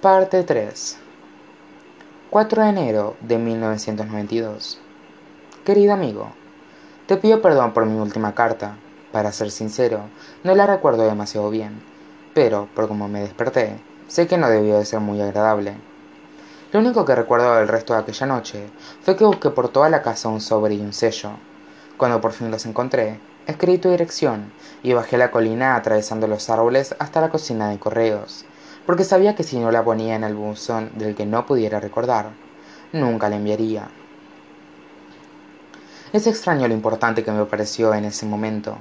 Parte 3 4 de enero de 1992 Querido amigo, te pido perdón por mi última carta. Para ser sincero, no la recuerdo demasiado bien, pero por como me desperté, sé que no debió de ser muy agradable. Lo único que recuerdo del resto de aquella noche fue que busqué por toda la casa un sobre y un sello. Cuando por fin los encontré, escribí tu dirección y bajé la colina atravesando los árboles hasta la cocina de correos, porque sabía que si no la ponía en el buzón del que no pudiera recordar, nunca la enviaría. Es extraño lo importante que me pareció en ese momento.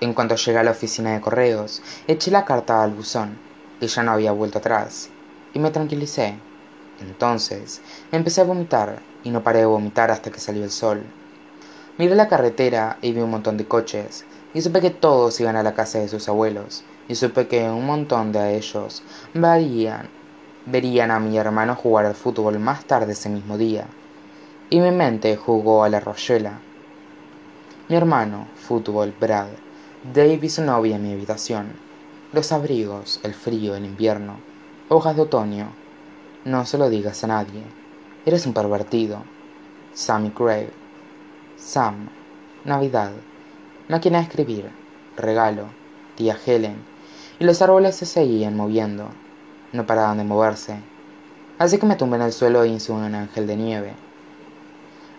En cuanto llegué a la oficina de correos, eché la carta al buzón, y ya no había vuelto atrás, y me tranquilicé. Entonces empecé a vomitar, y no paré de vomitar hasta que salió el sol. Miré la carretera y vi un montón de coches, y supe que todos iban a la casa de sus abuelos, y supe que un montón de ellos verían, verían a mi hermano jugar al fútbol más tarde ese mismo día. Y mi mente jugó a la royela. Mi hermano, fútbol, Brad, Dave y su novia en mi habitación. Los abrigos, el frío, el invierno, hojas de otoño. No se lo digas a nadie. Eres un pervertido. Sammy Craig. Sam. Navidad. Máquina de escribir. Regalo. Tía Helen. Y los árboles se seguían moviendo. No paraban de moverse. Así que me tumbé en el suelo e hice un ángel de nieve.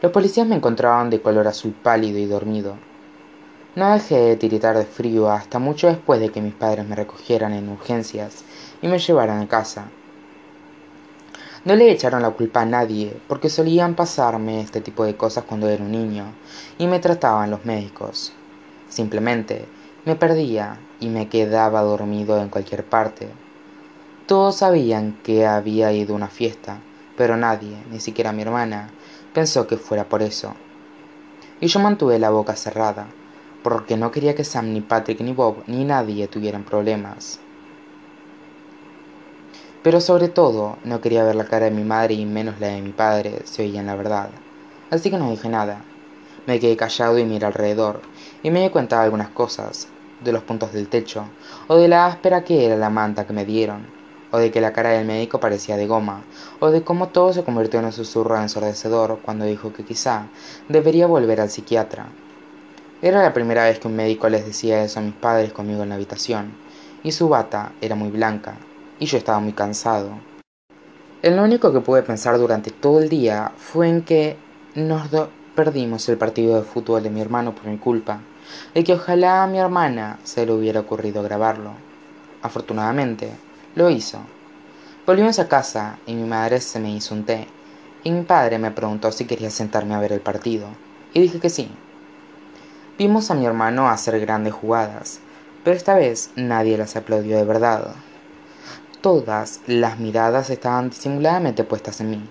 Los policías me encontraban de color azul pálido y dormido no dejé de tiritar de frío hasta mucho después de que mis padres me recogieran en urgencias y me llevaran a casa. No le echaron la culpa a nadie, porque solían pasarme este tipo de cosas cuando era un niño, y me trataban los médicos. Simplemente me perdía y me quedaba dormido en cualquier parte. Todos sabían que había ido a una fiesta, pero nadie, ni siquiera mi hermana, pensó que fuera por eso. Y yo mantuve la boca cerrada, porque no quería que Sam, ni Patrick, ni Bob, ni nadie tuvieran problemas. Pero sobre todo, no quería ver la cara de mi madre y menos la de mi padre si oían la verdad. Así que no dije nada. Me quedé callado y miré alrededor, y me di cuenta algunas cosas, de los puntos del techo, o de la áspera que era la manta que me dieron, o de que la cara del médico parecía de goma, o de cómo todo se convirtió en un susurro ensordecedor cuando dijo que quizá debería volver al psiquiatra. Era la primera vez que un médico les decía eso a mis padres conmigo en la habitación, y su bata era muy blanca, y yo estaba muy cansado. El único que pude pensar durante todo el día fue en que nos perdimos el partido de fútbol de mi hermano por mi culpa, y que ojalá a mi hermana se le hubiera ocurrido grabarlo. Afortunadamente, lo hizo. Volvimos a casa y mi madre se me hizo un té, y mi padre me preguntó si quería sentarme a ver el partido, y dije que sí. Vimos a mi hermano hacer grandes jugadas, pero esta vez nadie las aplaudió de verdad. Todas las miradas estaban disimuladamente puestas en mí,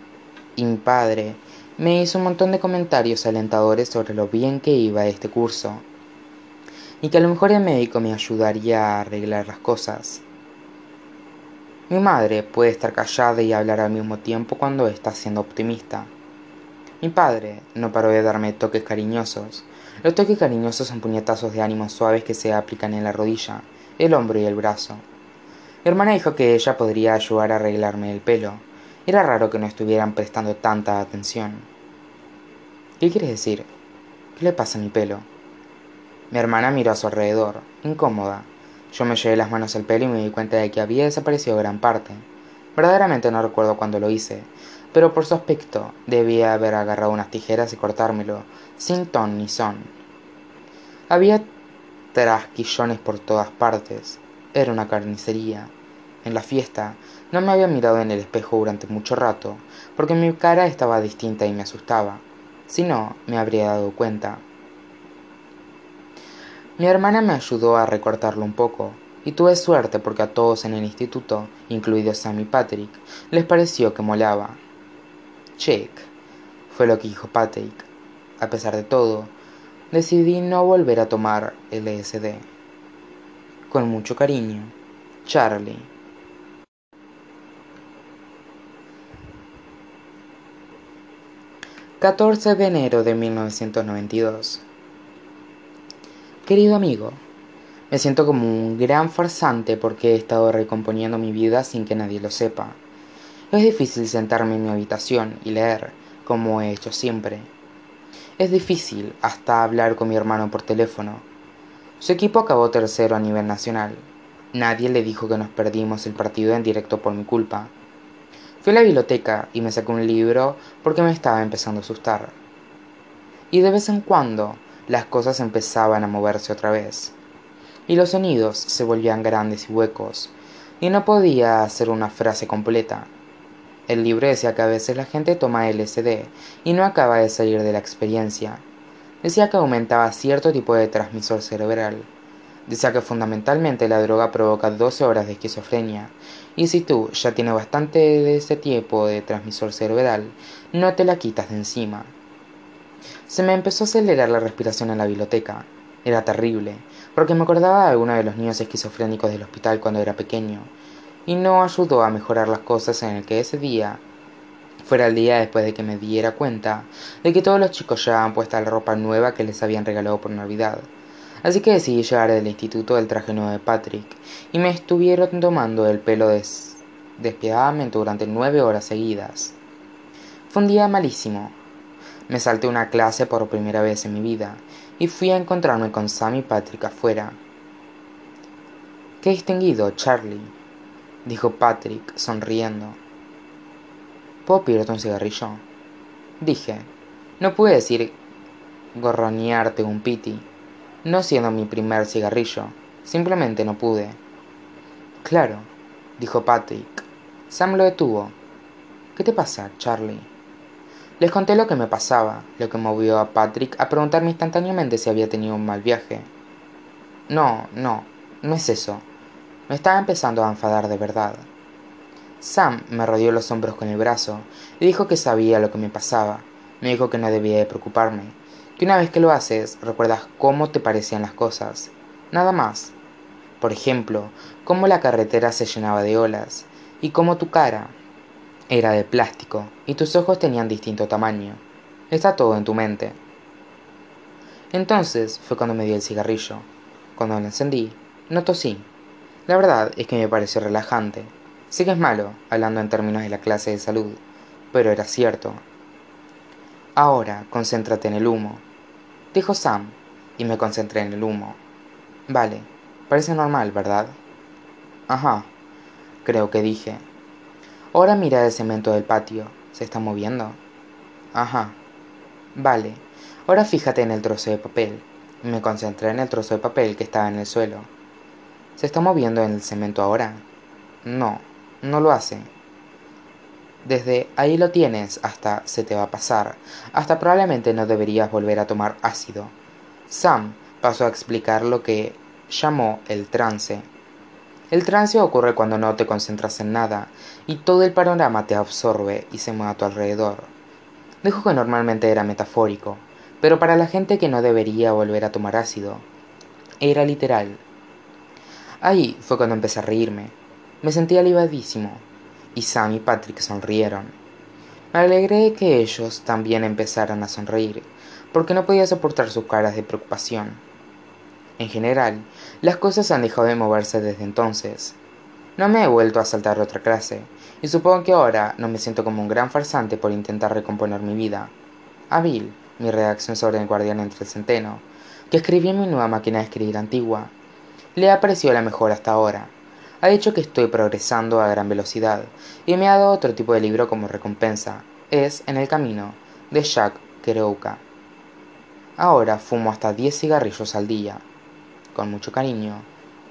y mi padre me hizo un montón de comentarios alentadores sobre lo bien que iba este curso, y que a lo mejor el médico me ayudaría a arreglar las cosas. Mi madre puede estar callada y hablar al mismo tiempo cuando está siendo optimista. Mi padre no paró de darme toques cariñosos, los toques cariñosos son puñetazos de ánimo suaves que se aplican en la rodilla, el hombro y el brazo. Mi hermana dijo que ella podría ayudar a arreglarme el pelo. Era raro que no estuvieran prestando tanta atención. ¿Qué quieres decir? ¿Qué le pasa a mi pelo? Mi hermana miró a su alrededor, incómoda. Yo me llevé las manos al pelo y me di cuenta de que había desaparecido gran parte. Verdaderamente no recuerdo cuándo lo hice, pero por su aspecto debía haber agarrado unas tijeras y cortármelo, sin ton ni son. Había trasquillones por todas partes. Era una carnicería. En la fiesta no me había mirado en el espejo durante mucho rato, porque mi cara estaba distinta y me asustaba. Si no, me habría dado cuenta. Mi hermana me ayudó a recortarlo un poco, y tuve suerte porque a todos en el instituto, incluido Sam y Patrick, les pareció que molaba. Chick, fue lo que dijo Patrick. A pesar de todo, decidí no volver a tomar LSD. Con mucho cariño, Charlie. ...14 de enero de 1992... Querido amigo, Me siento como un gran farsante porque he estado recomponiendo mi vida sin que nadie lo sepa. Es difícil sentarme en mi habitación y leer, como he hecho siempre. Es difícil hasta hablar con mi hermano por teléfono. Su equipo acabó tercero a nivel nacional. Nadie le dijo que nos perdimos el partido en directo por mi culpa. Fui a la biblioteca y me saqué un libro porque me estaba empezando a asustar. Y de vez en cuando las cosas empezaban a moverse otra vez. Y los sonidos se volvían grandes y huecos, y no podía hacer una frase completa. El libro decía que a veces la gente toma LSD y no acaba de salir de la experiencia. Decía que aumentaba cierto tipo de transmisor cerebral. Decía que fundamentalmente la droga provoca 12 horas de esquizofrenia y si tú ya tienes bastante de ese tipo de transmisor cerebral, no te la quitas de encima. Se me empezó a acelerar la respiración en la biblioteca. Era terrible, porque me acordaba de alguno de los niños esquizofrénicos del hospital cuando era pequeño, y no ayudó a mejorar las cosas en el que ese día fuera el día después de que me diera cuenta de que todos los chicos llevaban puesta la ropa nueva que les habían regalado por Navidad. Así que decidí llevar del instituto el traje nuevo de Patrick, y me estuvieron tomando el pelo despiadadamente durante nueve horas seguidas. Fue un día malísimo. Me salté una clase por primera vez en mi vida, y fui a encontrarme con Sam y Patrick afuera. Qué distinguido, Charlie, dijo Patrick, sonriendo. ¿Puedo pedirte un cigarrillo? Dije. No pude decir gorronearte un piti no siendo mi primer cigarrillo. Simplemente no pude. Claro, dijo Patrick. Sam lo detuvo. ¿Qué te pasa, Charlie? Les conté lo que me pasaba, lo que movió a Patrick a preguntarme instantáneamente si había tenido un mal viaje. No, no, no es eso. Me estaba empezando a enfadar de verdad. Sam me rodeó los hombros con el brazo y dijo que sabía lo que me pasaba. Me dijo que no debía de preocuparme, que una vez que lo haces recuerdas cómo te parecían las cosas, nada más. Por ejemplo, cómo la carretera se llenaba de olas y cómo tu cara era de plástico y tus ojos tenían distinto tamaño. Está todo en tu mente. Entonces fue cuando me dio el cigarrillo. Cuando lo encendí, no tosí. La verdad es que me pareció relajante. Sé que es malo, hablando en términos de la clase de salud, pero era cierto. Ahora concéntrate en el humo dijo Sam, y me concentré en el humo. Vale, parece normal, ¿verdad? Ajá, creo que dije. Ahora mira el cemento del patio. ¿Se está moviendo? Ajá. Vale, ahora fíjate en el trozo de papel. Me concentré en el trozo de papel que estaba en el suelo. ¿Se está moviendo en el cemento ahora? No, no lo hace. Desde ahí lo tienes hasta se te va a pasar, hasta probablemente no deberías volver a tomar ácido. Sam pasó a explicar lo que llamó el trance. El trance ocurre cuando no te concentras en nada y todo el panorama te absorbe y se mueve a tu alrededor. Dijo que normalmente era metafórico, pero para la gente que no debería volver a tomar ácido, era literal. Ahí fue cuando empecé a reírme. Me sentí alivadísimo y Sam y Patrick sonrieron. Me alegré de que ellos también empezaran a sonreír, porque no podía soportar sus caras de preocupación. En general, las cosas han dejado de moverse desde entonces. No me he vuelto a saltar otra clase, y supongo que ahora no me siento como un gran farsante por intentar recomponer mi vida. A Bill, mi redacción sobre el guardián entre el centeno, que escribí en mi nueva máquina de escribir antigua, le ha parecido la mejor hasta ahora, ha dicho que estoy progresando a gran velocidad y me ha dado otro tipo de libro como recompensa. Es En el camino, de Jacques Kerouac. Ahora fumo hasta 10 cigarrillos al día. Con mucho cariño,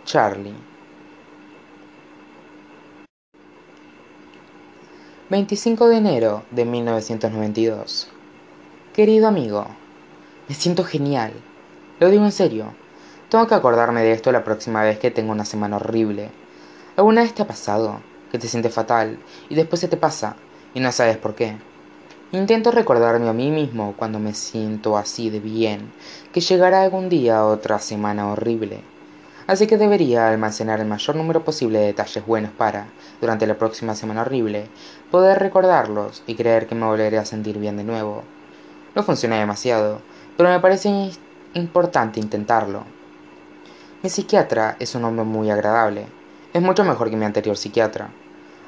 Charlie. 25 de enero de 1992. Querido amigo, me siento genial. Lo digo en serio. Tengo que acordarme de esto la próxima vez que tenga una semana horrible ¿Alguna vez te ha pasado que te sientes fatal y después se te pasa y no sabes por qué? Intento recordarme a mí mismo cuando me siento así de bien, que llegará algún día otra semana horrible. Así que debería almacenar el mayor número posible de detalles buenos para, durante la próxima semana horrible, poder recordarlos y creer que me volveré a sentir bien de nuevo. No funciona demasiado, pero me parece importante intentarlo. Mi psiquiatra es un hombre muy agradable. Es mucho mejor que mi anterior psiquiatra.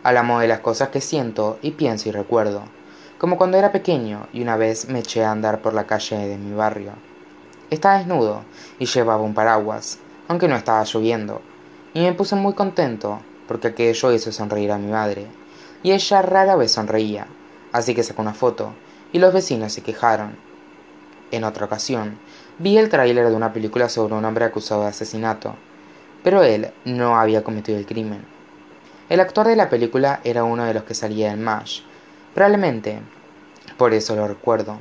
Hablamos de las cosas que siento y pienso y recuerdo, como cuando era pequeño y una vez me eché a andar por la calle de mi barrio. Estaba desnudo y llevaba un paraguas, aunque no estaba lloviendo, y me puse muy contento porque aquello hizo sonreír a mi madre, y ella rara vez sonreía, así que sacó una foto, y los vecinos se quejaron. En otra ocasión, vi el tráiler de una película sobre un hombre acusado de asesinato, pero él no había cometido el crimen. El actor de la película era uno de los que salía en MASH, probablemente por eso lo recuerdo.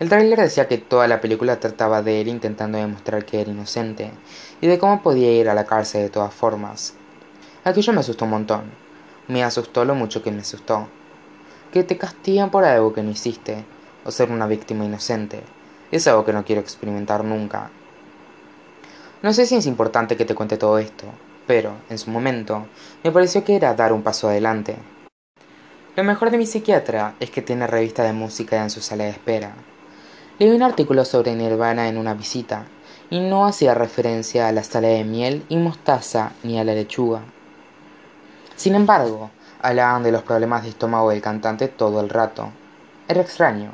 El tráiler decía que toda la película trataba de él intentando demostrar que era inocente y de cómo podía ir a la cárcel de todas formas. Aquello me asustó un montón. Me asustó lo mucho que me asustó. Que te castigan por algo que no hiciste, o ser una víctima inocente, es algo que no quiero experimentar nunca. No sé si es importante que te cuente todo esto, pero, en su momento, me pareció que era dar un paso adelante. Lo mejor de mi psiquiatra es que tiene revista de música en su sala de espera, Leí un artículo sobre Nirvana en una visita, y no hacía referencia a la sala de miel y mostaza ni a la lechuga. Sin embargo, hablaban de los problemas de estómago del cantante todo el rato. Era extraño.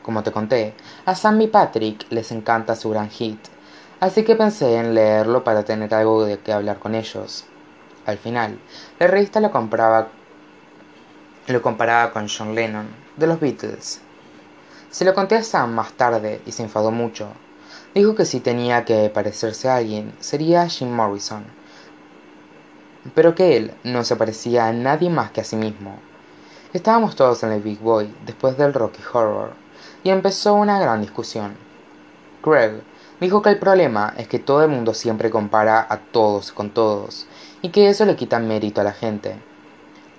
Como te conté, a Sam y Patrick les encanta su gran hit, así que pensé en leerlo para tener algo de qué hablar con ellos. Al final, la revista lo compraba lo comparaba con John Lennon, de los Beatles, se lo conté a Sam más tarde y se enfadó mucho. Dijo que si tenía que parecerse a alguien sería Jim Morrison, pero que él no se parecía a nadie más que a sí mismo. Estábamos todos en el Big Boy después del Rocky Horror y empezó una gran discusión. Craig dijo que el problema es que todo el mundo siempre compara a todos con todos y que eso le quita mérito a la gente,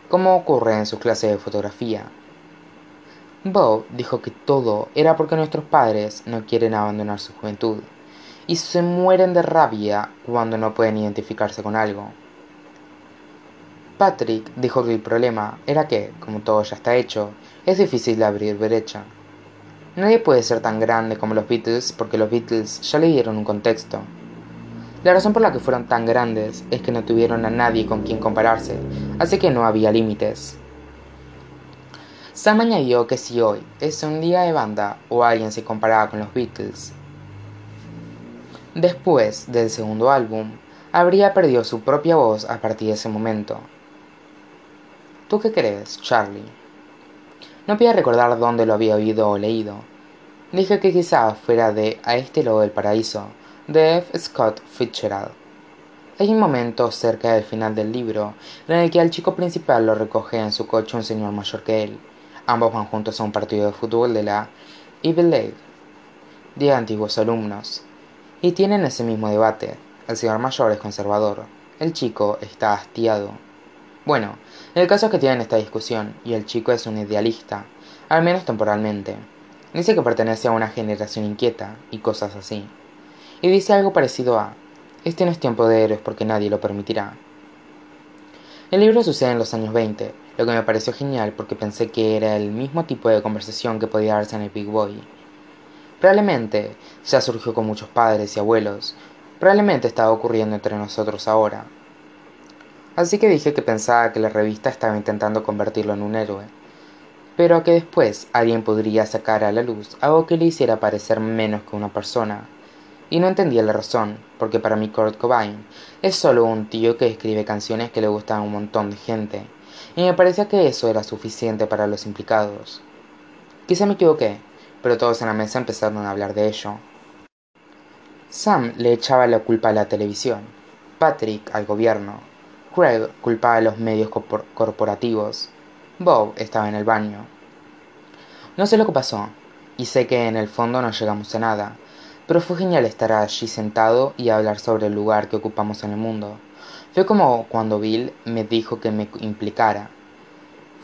como ocurre en su clase de fotografía. Bob dijo que todo era porque nuestros padres no quieren abandonar su juventud y se mueren de rabia cuando no pueden identificarse con algo. Patrick dijo que el problema era que, como todo ya está hecho, es difícil abrir brecha. Nadie puede ser tan grande como los Beatles porque los Beatles ya le dieron un contexto. La razón por la que fueron tan grandes es que no tuvieron a nadie con quien compararse, así que no había límites. Sam añadió que si hoy es un día de banda o alguien se comparaba con los Beatles, después del segundo álbum, habría perdido su propia voz a partir de ese momento. ¿Tú qué crees, Charlie? No podía recordar dónde lo había oído o leído. Dije que quizá fuera de A este lado del paraíso, de F. Scott Fitzgerald. Hay un momento cerca del final del libro en el que al chico principal lo recoge en su coche un señor mayor que él, Ambos van juntos a un partido de fútbol de la Ivy League de antiguos alumnos y tienen ese mismo debate. El señor mayor es conservador, el chico está hastiado. Bueno, el caso es que tienen esta discusión y el chico es un idealista, al menos temporalmente. Dice que pertenece a una generación inquieta y cosas así. Y dice algo parecido a, este no es tiempo de héroes porque nadie lo permitirá. El libro sucede en los años 20, lo que me pareció genial porque pensé que era el mismo tipo de conversación que podía darse en el Big Boy. Probablemente ya surgió con muchos padres y abuelos, probablemente estaba ocurriendo entre nosotros ahora. Así que dije que pensaba que la revista estaba intentando convertirlo en un héroe, pero que después alguien podría sacar a la luz algo que le hiciera parecer menos que una persona. Y no entendía la razón, porque para mí Kurt Cobain es solo un tío que escribe canciones que le gustan a un montón de gente, y me parecía que eso era suficiente para los implicados. Quizá me equivoqué, pero todos en la mesa empezaron a hablar de ello. Sam le echaba la culpa a la televisión, Patrick al gobierno, Craig culpaba a los medios corporativos, Bob estaba en el baño. No sé lo que pasó, y sé que en el fondo no llegamos a nada, pero fue genial estar allí sentado y hablar sobre el lugar que ocupamos en el mundo. Fue como cuando Bill me dijo que me implicara.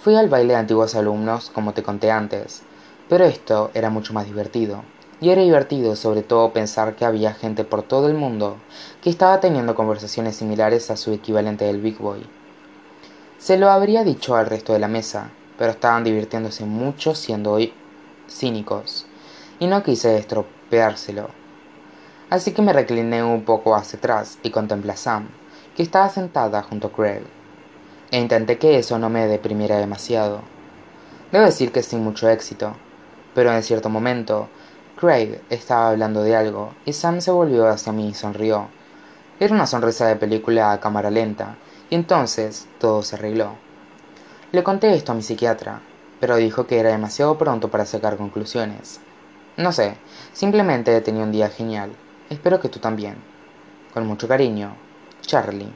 Fui al baile de antiguos alumnos, como te conté antes, pero esto era mucho más divertido. Y era divertido sobre todo pensar que había gente por todo el mundo que estaba teniendo conversaciones similares a su equivalente del Big Boy. Se lo habría dicho al resto de la mesa, pero estaban divirtiéndose mucho siendo cínicos, y no quise estropeárselo. así que me recliné un poco hacia atrás y contemplé a Sam, que estaba sentada junto a Craig, e intenté que eso no me deprimiera demasiado. Debo decir que sin mucho éxito, pero en cierto momento, Craig estaba hablando de algo y Sam se volvió hacia mí y sonrió. Era una sonrisa de película a cámara lenta, y entonces todo se arregló. Le conté esto a mi psiquiatra, pero dijo que era demasiado pronto para sacar conclusiones. No sé, simplemente he tenido un día genial. Espero que tú también. Con mucho cariño, Charlie.